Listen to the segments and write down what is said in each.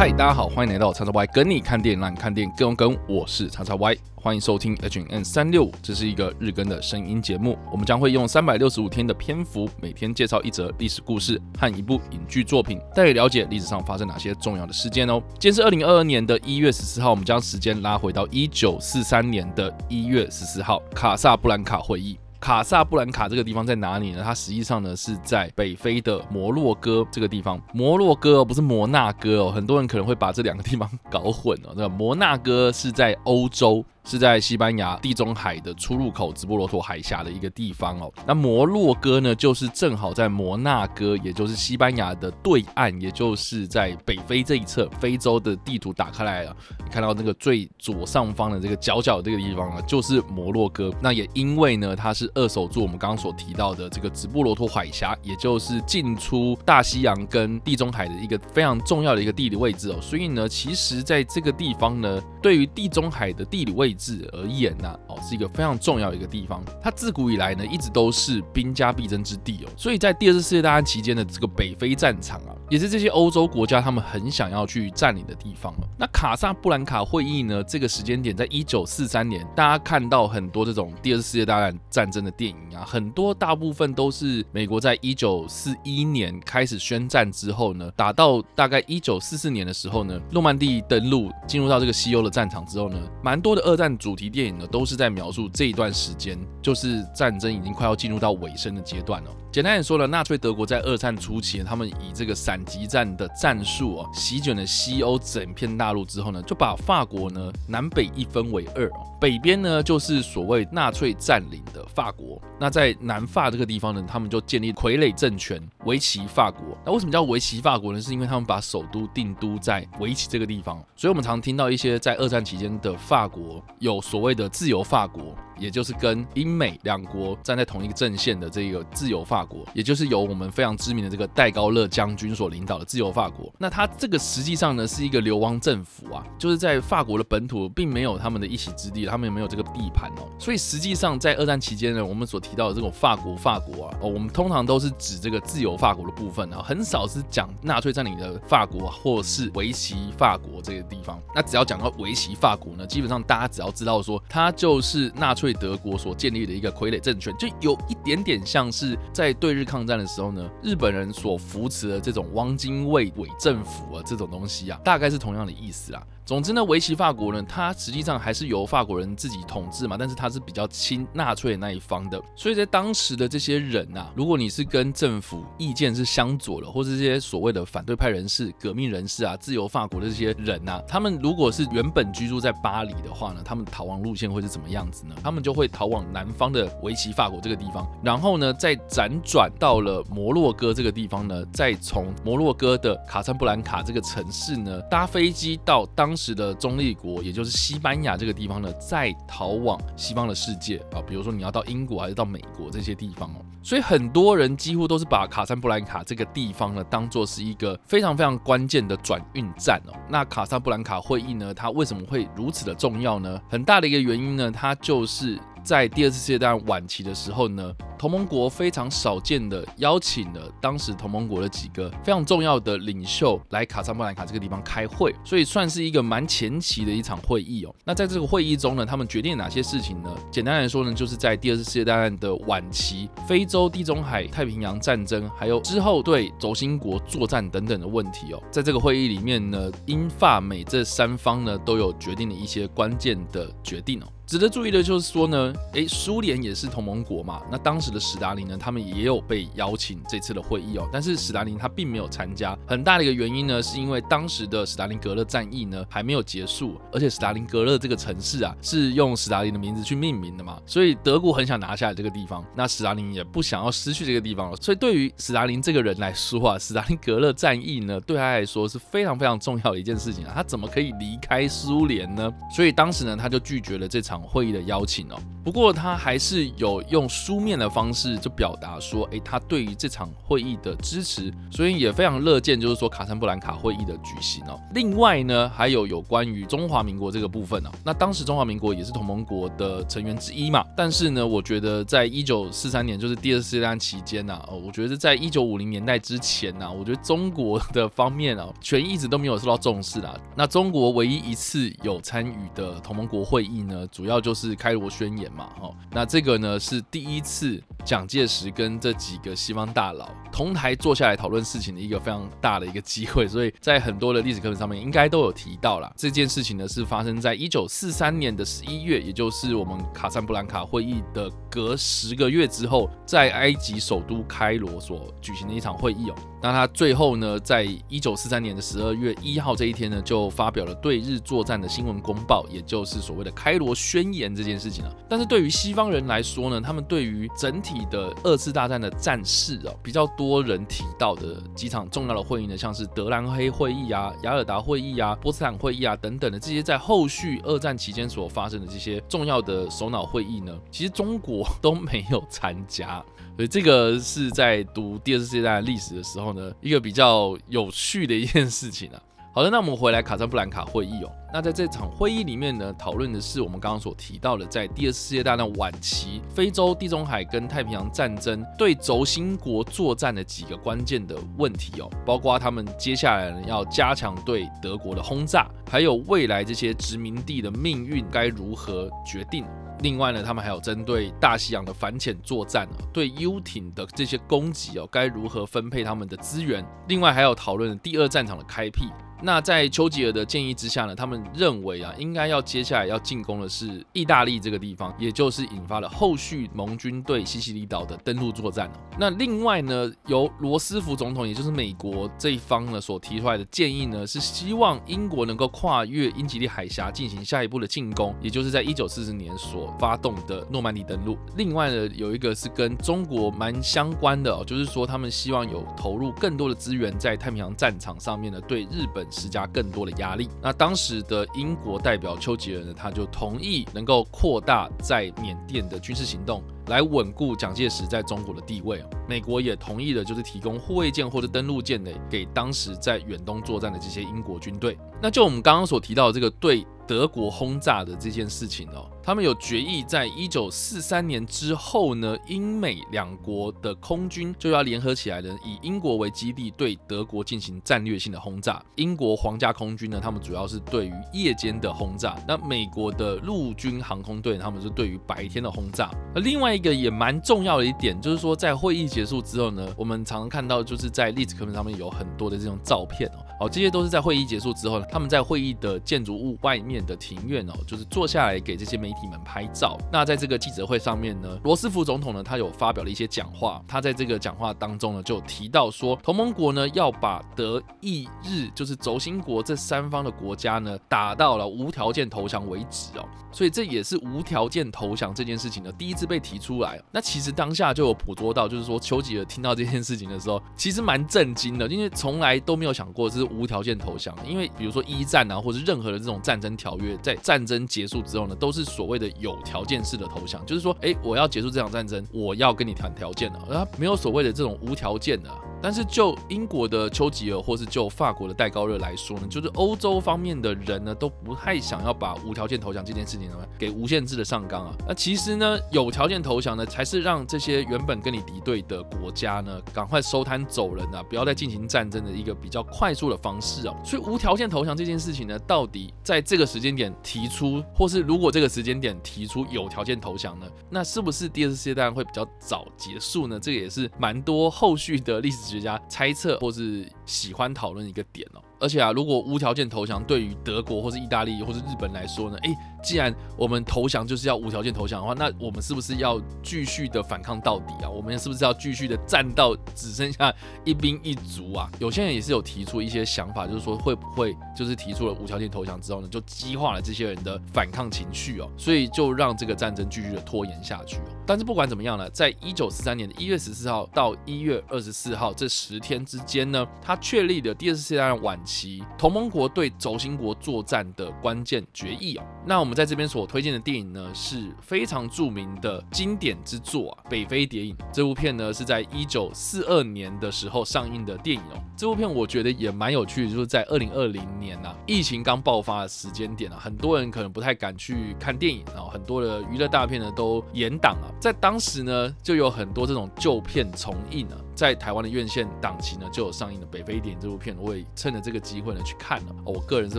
嗨，大家好，欢迎来到叉叉 Y 跟你看电影，让你看电影更有梗。我是叉叉 Y，欢迎收听 H N 三六五，这是一个日更的声音节目。我们将会用三百六十五天的篇幅，每天介绍一则历史故事和一部影剧作品，带你了解历史上发生哪些重要的事件哦。今天是二零二二年的一月十四号，我们将时间拉回到一九四三年的一月十四号，卡萨布兰卡会议。卡萨布兰卡这个地方在哪里呢？它实际上呢是在北非的摩洛哥这个地方。摩洛哥哦，不是摩纳哥哦，很多人可能会把这两个地方搞混哦。那摩纳哥是在欧洲。是在西班牙地中海的出入口直布罗陀海峡的一个地方哦。那摩洛哥呢，就是正好在摩纳哥，也就是西班牙的对岸，也就是在北非这一侧。非洲的地图打开来了，你看到那个最左上方的这个角角这个地方啊，就是摩洛哥。那也因为呢，它是二守住我们刚刚所提到的这个直布罗陀海峡，也就是进出大西洋跟地中海的一个非常重要的一个地理位置哦。所以呢，其实在这个地方呢，对于地中海的地理位置。治而言呢，哦，是一个非常重要的一个地方。它自古以来呢，一直都是兵家必争之地哦。所以在第二次世界大战期间的这个北非战场啊，也是这些欧洲国家他们很想要去占领的地方了。那卡萨布兰卡会议呢，这个时间点在一九四三年，大家看到很多这种第二次世界大战战争的电影啊，很多大部分都是美国在一九四一年开始宣战之后呢，打到大概一九四四年的时候呢，诺曼底登陆进入到这个西欧的战场之后呢，蛮多的二战。主题电影呢，都是在描述这一段时间，就是战争已经快要进入到尾声的阶段了。简单点说呢，纳粹德国在二战初期，他们以这个闪击战的战术啊，席卷了西欧整片大陆之后呢，就把法国呢南北一分为二，北边呢就是所谓纳粹占领的法国，那在南法这个地方呢，他们就建立傀儡政权维奇法国。那为什么叫维奇法国呢？是因为他们把首都定都在维奇这个地方，所以我们常听到一些在二战期间的法国有所谓的自由法国。也就是跟英美两国站在同一个阵线的这个自由法国，也就是由我们非常知名的这个戴高乐将军所领导的自由法国。那他这个实际上呢是一个流亡政府啊，就是在法国的本土并没有他们的一席之地，他们也没有这个地盘哦。所以实际上在二战期间呢，我们所提到的这种法国法国啊，哦，我们通常都是指这个自由法国的部分啊，很少是讲纳粹占领的法国或是维奇法国这个地方。那只要讲到维奇法国呢，基本上大家只要知道说它就是纳粹。德国所建立的一个傀儡政权，就有一点点像是在对日抗战的时候呢，日本人所扶持的这种汪精卫伪政府啊，这种东西啊，大概是同样的意思啊。总之呢，维奇法国呢，它实际上还是由法国人自己统治嘛，但是它是比较亲纳粹那一方的。所以在当时的这些人啊，如果你是跟政府意见是相左的，或者这些所谓的反对派人士、革命人士啊，自由法国的这些人啊，他们如果是原本居住在巴黎的话呢，他们逃亡路线会是怎么样子呢？他们就会逃往南方的维奇法国这个地方，然后呢，再辗转到了摩洛哥这个地方呢，再从摩洛哥的卡萨布兰卡这个城市呢，搭飞机到当。时的中立国，也就是西班牙这个地方呢，再逃往西方的世界啊，比如说你要到英国还是到美国这些地方哦，所以很多人几乎都是把卡萨布兰卡这个地方呢，当做是一个非常非常关键的转运站哦。那卡萨布兰卡会议呢，它为什么会如此的重要呢？很大的一个原因呢，它就是在第二次世界大战晚期的时候呢。同盟国非常少见的邀请了当时同盟国的几个非常重要的领袖来卡萨布兰卡这个地方开会，所以算是一个蛮前期的一场会议哦。那在这个会议中呢，他们决定哪些事情呢？简单来说呢，就是在第二次世界大战的晚期，非洲、地中海、太平洋战争，还有之后对轴心国作战等等的问题哦。在这个会议里面呢，英法美这三方呢都有决定了一些关键的决定哦。值得注意的就是说呢，诶，苏联也是同盟国嘛，那当时。的史达林呢，他们也有被邀请这次的会议哦，但是史达林他并没有参加。很大的一个原因呢，是因为当时的史达林格勒战役呢还没有结束，而且史达林格勒这个城市啊是用史达林的名字去命名的嘛，所以德国很想拿下来这个地方，那史达林也不想要失去这个地方了。所以对于史达林这个人来说啊，史达林格勒战役呢对他来说是非常非常重要的一件事情啊，他怎么可以离开苏联呢？所以当时呢他就拒绝了这场会议的邀请哦。不过他还是有用书面的方。方式就表达说，诶，他对于这场会议的支持，所以也非常乐见，就是说卡山布兰卡会议的举行哦。另外呢，还有有关于中华民国这个部分哦，那当时中华民国也是同盟国的成员之一嘛，但是呢，我觉得在一九四三年，就是第二次世界大战期间呢，哦，我觉得在一九五零年代之前呢，我觉得中国的方面啊，权一直都没有受到重视啦。那中国唯一一次有参与的同盟国会议呢，主要就是开罗宣言嘛，哈，那这个呢是第一次。蒋介石跟这几个西方大佬同台坐下来讨论事情的一个非常大的一个机会，所以在很多的历史课本上面应该都有提到啦。这件事情呢是发生在一九四三年的十一月，也就是我们卡萨布兰卡会议的隔十个月之后，在埃及首都开罗所举行的一场会议哦。那他最后呢，在一九四三年的十二月一号这一天呢，就发表了对日作战的新闻公报，也就是所谓的开罗宣言这件事情了。但是对于西方人来说呢，他们对于整体的二次大战的战事啊，比较多人提到的几场重要的会议呢，像是德兰黑会议啊、雅尔达会议啊、波茨坦会议啊等等的这些在后续二战期间所发生的这些重要的首脑会议呢，其实中国 都没有参加，所以这个是在读第二次世界大战历史的时候呢，一个比较有趣的一件事情啊。好的，那我们回来卡萨布兰卡会议哦。那在这场会议里面呢，讨论的是我们刚刚所提到的，在第二次世界大战晚期，非洲、地中海跟太平洋战争对轴心国作战的几个关键的问题哦，包括他们接下来要加强对德国的轰炸，还有未来这些殖民地的命运该如何决定。另外呢，他们还有针对大西洋的反潜作战，对游艇的这些攻击哦，该如何分配他们的资源？另外还有讨论第二战场的开辟。那在丘吉尔的建议之下呢，他们认为啊，应该要接下来要进攻的是意大利这个地方，也就是引发了后续盟军对西西里岛的登陆作战那另外呢，由罗斯福总统，也就是美国这一方呢所提出来的建议呢，是希望英国能够跨越英吉利海峡进行下一步的进攻，也就是在一九四十年所发动的诺曼底登陆。另外呢，有一个是跟中国蛮相关的，就是说他们希望有投入更多的资源在太平洋战场上面呢，对日本。施加更多的压力。那当时的英国代表丘吉尔呢，他就同意能够扩大在缅甸的军事行动，来稳固蒋介石在中国的地位。美国也同意了，就是提供护卫舰或者登陆舰的给当时在远东作战的这些英国军队。那就我们刚刚所提到的这个对。德国轰炸的这件事情哦，他们有决议，在一九四三年之后呢，英美两国的空军就要联合起来呢，以英国为基地对德国进行战略性的轰炸。英国皇家空军呢，他们主要是对于夜间的轰炸；那美国的陆军航空队，他们是对于白天的轰炸。那另外一个也蛮重要的一点，就是说在会议结束之后呢，我们常常看到就是在历史课本上面有很多的这种照片哦，哦，这些都是在会议结束之后呢，他们在会议的建筑物外面。的庭院哦，就是坐下来给这些媒体们拍照。那在这个记者会上面呢，罗斯福总统呢，他有发表了一些讲话。他在这个讲话当中呢，就提到说，同盟国呢要把德意日就是轴心国这三方的国家呢，打到了无条件投降为止哦。所以这也是无条件投降这件事情呢，第一次被提出来。那其实当下就有捕捉到，就是说丘吉尔听到这件事情的时候，其实蛮震惊的，因为从来都没有想过是无条件投降。因为比如说一战啊，或者任何的这种战争条约，在战争结束之后呢，都是所谓的有条件式的投降，就是说，哎，我要结束这场战争，我要跟你谈条件了，而没有所谓的这种无条件的。但是就英国的丘吉尔，或是就法国的戴高乐来说呢，就是欧洲方面的人呢，都不太想要把无条件投降这件事情呢，给无限制的上纲啊。那其实呢，有条件投降呢，才是让这些原本跟你敌对的国家呢，赶快收摊走人啊，不要再进行战争的一个比较快速的方式哦。所以无条件投降这件事情呢，到底在这个时间点提出，或是如果这个时间点提出有条件投降呢，那是不是第二次世界大战会比较早结束呢？这个也是蛮多后续的历史。学家猜测或是喜欢讨论一个点哦。而且啊，如果无条件投降，对于德国或是意大利或是日本来说呢，诶，既然我们投降就是要无条件投降的话，那我们是不是要继续的反抗到底啊？我们是不是要继续的战到只剩下一兵一卒啊？有些人也是有提出一些想法，就是说会不会就是提出了无条件投降之后呢，就激化了这些人的反抗情绪哦，所以就让这个战争继续的拖延下去哦。但是不管怎么样呢，在一九四三年的一月十四号到一月二十四号这十天之间呢，他确立了第二次世界大战晚。期同盟国对轴心国作战的关键决议哦，那我们我们在这边所推荐的电影呢，是非常著名的经典之作啊，北非谍影》这部片呢，是在一九四二年的时候上映的电影哦。这部片我觉得也蛮有趣的，就是在二零二零年呐，疫情刚爆发的时间点啊，很多人可能不太敢去看电影，然后很多的娱乐大片呢都延档啊。在当时呢，就有很多这种旧片重映啊。在台湾的院线档期呢，就有上映的《北非电影》这部片，我也趁着这个机会呢去看了。我个人是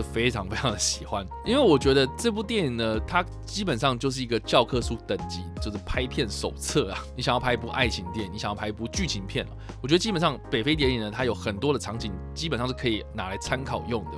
非常非常的喜欢，因为我觉得这部电影呢，它基本上就是一个教科书等级，就是拍片手册啊。你想要拍一部爱情电影，你想要拍一部剧情片我觉得基本上《北非电影》呢，它有很多的场景，基本上是可以拿来参考用的。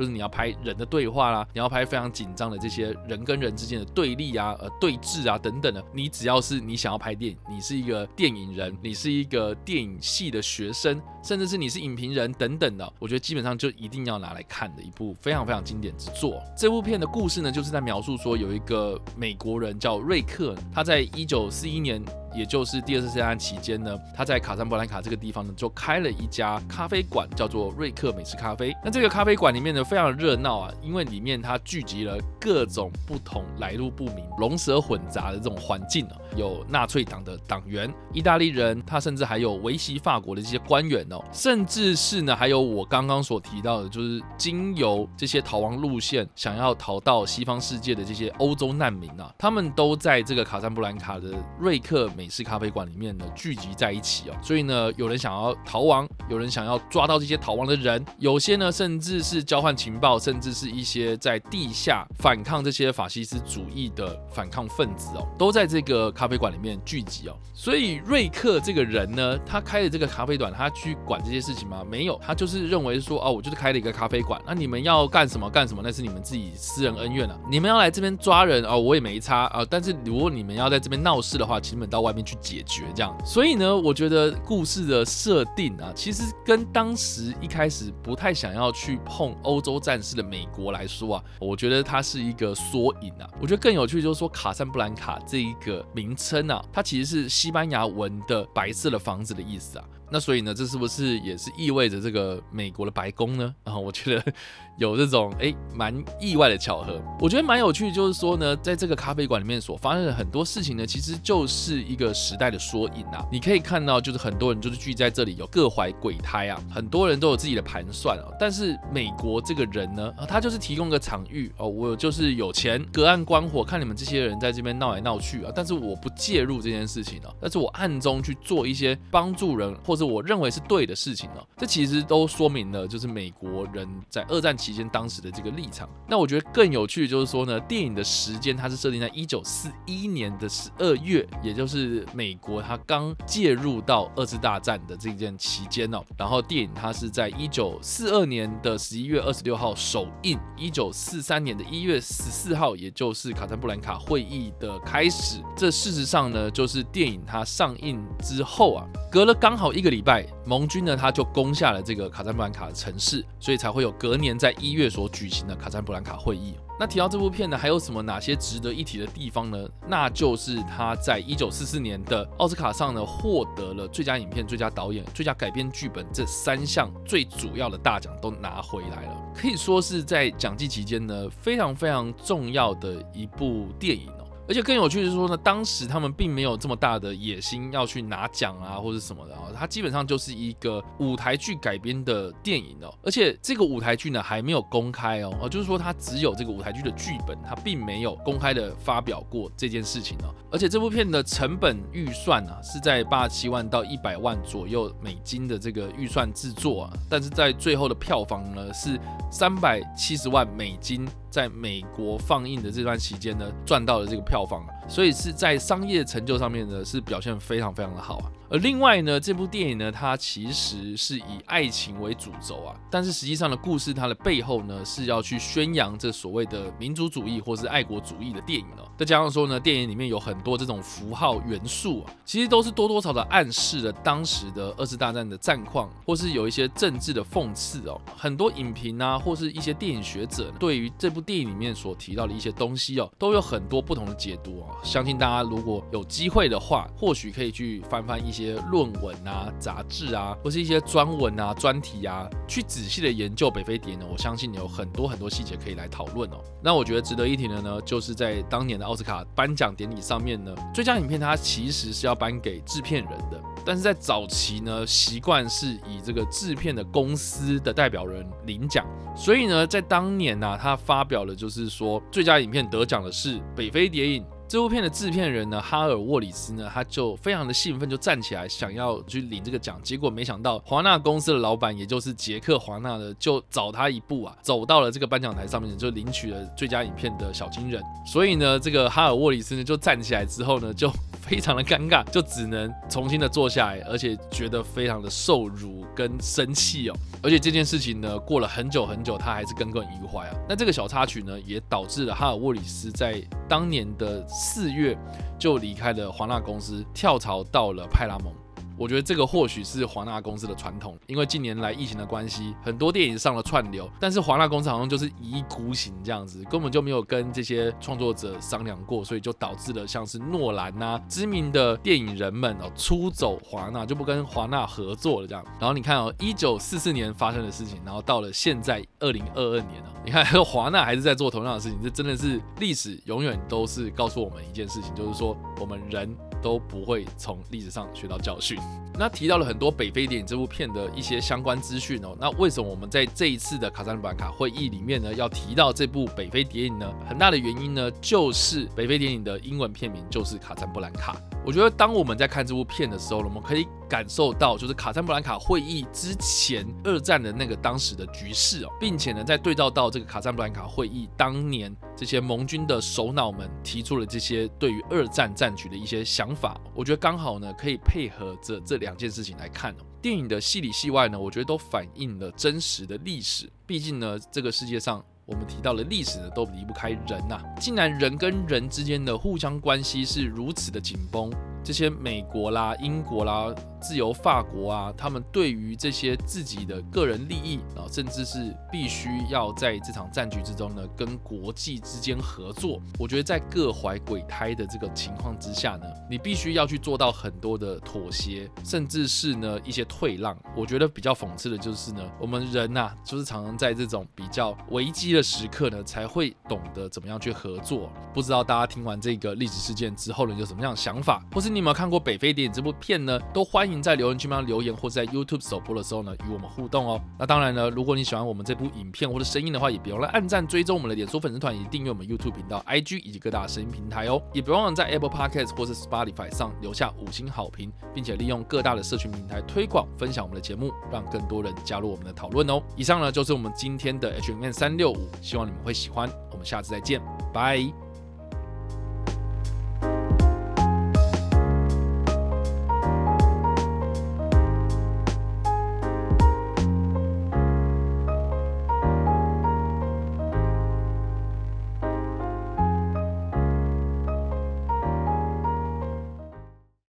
就是你要拍人的对话啦，你要拍非常紧张的这些人跟人之间的对立啊、呃对峙啊等等的，你只要是你想要拍电影，你是一个电影人，你是一个电影系的学生，甚至是你是影评人等等的，我觉得基本上就一定要拿来看的一部非常非常经典之作。这部片的故事呢，就是在描述说有一个美国人叫瑞克，他在一九四一年。也就是第二次世界大战期间呢，他在卡萨布兰卡这个地方呢，就开了一家咖啡馆，叫做瑞克美式咖啡。那这个咖啡馆里面呢，非常热闹啊，因为里面它聚集了各种不同来路不明、龙蛇混杂的这种环境啊，有纳粹党的党员、意大利人，他甚至还有维系法国的这些官员哦，甚至是呢，还有我刚刚所提到的，就是经由这些逃亡路线想要逃到西方世界的这些欧洲难民啊，他们都在这个卡萨布兰卡的瑞克。美式咖啡馆里面呢聚集在一起哦，所以呢，有人想要逃亡，有人想要抓到这些逃亡的人，有些呢甚至是交换情报，甚至是一些在地下反抗这些法西斯主义的反抗分子哦，都在这个咖啡馆里面聚集哦。所以瑞克这个人呢，他开的这个咖啡馆，他去管这些事情吗？没有，他就是认为说哦，我就是开了一个咖啡馆，那你们要干什么干什么，那是你们自己私人恩怨了。你们要来这边抓人啊，我也没差啊。但是如果你们要在这边闹事的话，请你们到。外面去解决这样，所以呢，我觉得故事的设定啊，其实跟当时一开始不太想要去碰欧洲战士的美国来说啊，我觉得它是一个缩影啊。我觉得更有趣就是说，卡萨布兰卡这一个名称啊，它其实是西班牙文的白色的房子的意思啊。那所以呢，这是不是也是意味着这个美国的白宫呢？然后我觉得有这种哎蛮意外的巧合。我觉得蛮有趣，就是说呢，在这个咖啡馆里面所发生的很多事情呢，其实就是一个时代的缩影啊。你可以看到，就是很多人就是聚在这里，有各怀鬼胎啊，很多人都有自己的盘算啊。但是美国这个人呢，他就是提供个场域哦，我就是有钱，隔岸观火，看你们这些人在这边闹来闹去啊，但是我不介入这件事情啊，但是我暗中去做一些帮助人或。者我认为是对的事情啊，这其实都说明了就是美国人在二战期期间当时的这个立场。那我觉得更有趣的就是说呢，电影的时间它是设定在一九四一年的十二月，也就是美国它刚介入到二次大战的这件期间哦。然后电影它是在一九四二年的十一月二十六号首映，一九四三年的一月十四号，也就是卡坦布兰卡会议的开始。这事实上呢，就是电影它上映之后啊，隔了刚好一个。礼拜，盟军呢他就攻下了这个卡赞布兰卡的城市，所以才会有隔年在一月所举行的卡赞布兰卡会议。那提到这部片呢，还有什么哪些值得一提的地方呢？那就是他在一九四四年的奥斯卡上呢，获得了最佳影片、最佳导演、最佳改编剧本这三项最主要的大奖都拿回来了，可以说是在奖季期间呢非常非常重要的一部电影哦。而且更有趣的是说呢，当时他们并没有这么大的野心要去拿奖啊，或者什么的啊，它基本上就是一个舞台剧改编的电影哦。而且这个舞台剧呢还没有公开哦，就是说它只有这个舞台剧的剧本，它并没有公开的发表过这件事情哦。而且这部片的成本预算啊是在八十七万到一百万左右美金的这个预算制作啊，但是在最后的票房呢是三百七十万美金。在美国放映的这段期间呢，赚到了这个票房啊，所以是在商业成就上面呢，是表现非常非常的好啊。而另外呢，这部电影呢，它其实是以爱情为主轴啊，但是实际上的故事它的背后呢，是要去宣扬这所谓的民族主义或是爱国主义的电影哦。再加上说呢，电影里面有很多这种符号元素啊，其实都是多多少少暗示了当时的二次大战的战况，或是有一些政治的讽刺哦。很多影评啊，或是一些电影学者对于这部。电影里面所提到的一些东西哦，都有很多不同的解读哦。相信大家如果有机会的话，或许可以去翻翻一些些论文啊、杂志啊，或是一些专文啊、专题啊，去仔细的研究北非谍影呢。我相信有很多很多细节可以来讨论哦。那我觉得值得一提的呢，就是在当年的奥斯卡颁奖典礼上面呢，最佳影片它其实是要颁给制片人的。但是在早期呢，习惯是以这个制片的公司的代表人领奖，所以呢，在当年呢，他发表了就是说，最佳影片得奖的是《北非谍影》。这部片的制片人呢，哈尔沃里斯呢，他就非常的兴奋，就站起来想要去领这个奖。结果没想到，华纳公司的老板，也就是杰克华纳呢，就早他一步啊，走到了这个颁奖台上面，就领取了最佳影片的小金人。所以呢，这个哈尔沃里斯呢，就站起来之后呢，就非常的尴尬，就只能重新的坐下来，而且觉得非常的受辱跟生气哦。而且这件事情呢，过了很久很久，他还是耿耿于怀啊。那这个小插曲呢，也导致了哈尔沃里斯在当年的。四月就离开了华纳公司，跳槽到了派拉蒙。我觉得这个或许是华纳公司的传统，因为近年来疫情的关系，很多电影上了串流，但是华纳公司好像就是一意孤行这样子，根本就没有跟这些创作者商量过，所以就导致了像是诺兰呐，知名的电影人们哦出走华纳，就不跟华纳合作了这样。然后你看哦，一九四四年发生的事情，然后到了现在二零二二年了，你看 华纳还是在做同样的事情，这真的是历史永远都是告诉我们一件事情，就是说我们人。都不会从历史上学到教训。那提到了很多北非电影这部片的一些相关资讯哦。那为什么我们在这一次的卡赞布兰卡会议里面呢，要提到这部北非谍影呢？很大的原因呢，就是北非电影的英文片名就是卡赞布兰卡。我觉得当我们在看这部片的时候，我们可以感受到，就是卡赞布兰卡会议之前二战的那个当时的局势哦，并且呢，在对照到这个卡赞布兰卡会议当年这些盟军的首脑们提出了这些对于二战战局的一些想法，我觉得刚好呢，可以配合着这两件事情来看哦。电影的戏里戏外呢，我觉得都反映了真实的历史。毕竟呢，这个世界上。我们提到了历史，都离不开人呐。既然人跟人之间的互相关系是如此的紧绷，这些美国啦、英国啦。自由法国啊，他们对于这些自己的个人利益啊，甚至是必须要在这场战局之中呢，跟国际之间合作。我觉得在各怀鬼胎的这个情况之下呢，你必须要去做到很多的妥协，甚至是呢一些退让。我觉得比较讽刺的就是呢，我们人呐，就是常常在这种比较危机的时刻呢，才会懂得怎么样去合作。不知道大家听完这个历史事件之后呢，有什么样的想法，或是你有没有看过《北非电影》这部片呢？都欢迎。在留言区帮留言，或者在 YouTube 首播的时候呢，与我们互动哦。那当然呢，如果你喜欢我们这部影片或者声音的话，也别忘了按赞、追踪我们的脸书粉丝团，以及订阅我们 YouTube 频道、IG 以及各大声音平台哦。也别忘了在 Apple Podcast 或是 Spotify 上留下五星好评，并且利用各大的社群平台推广分享我们的节目，让更多人加入我们的讨论哦。以上呢就是我们今天的 H N 三六五，希望你们会喜欢。我们下次再见，拜。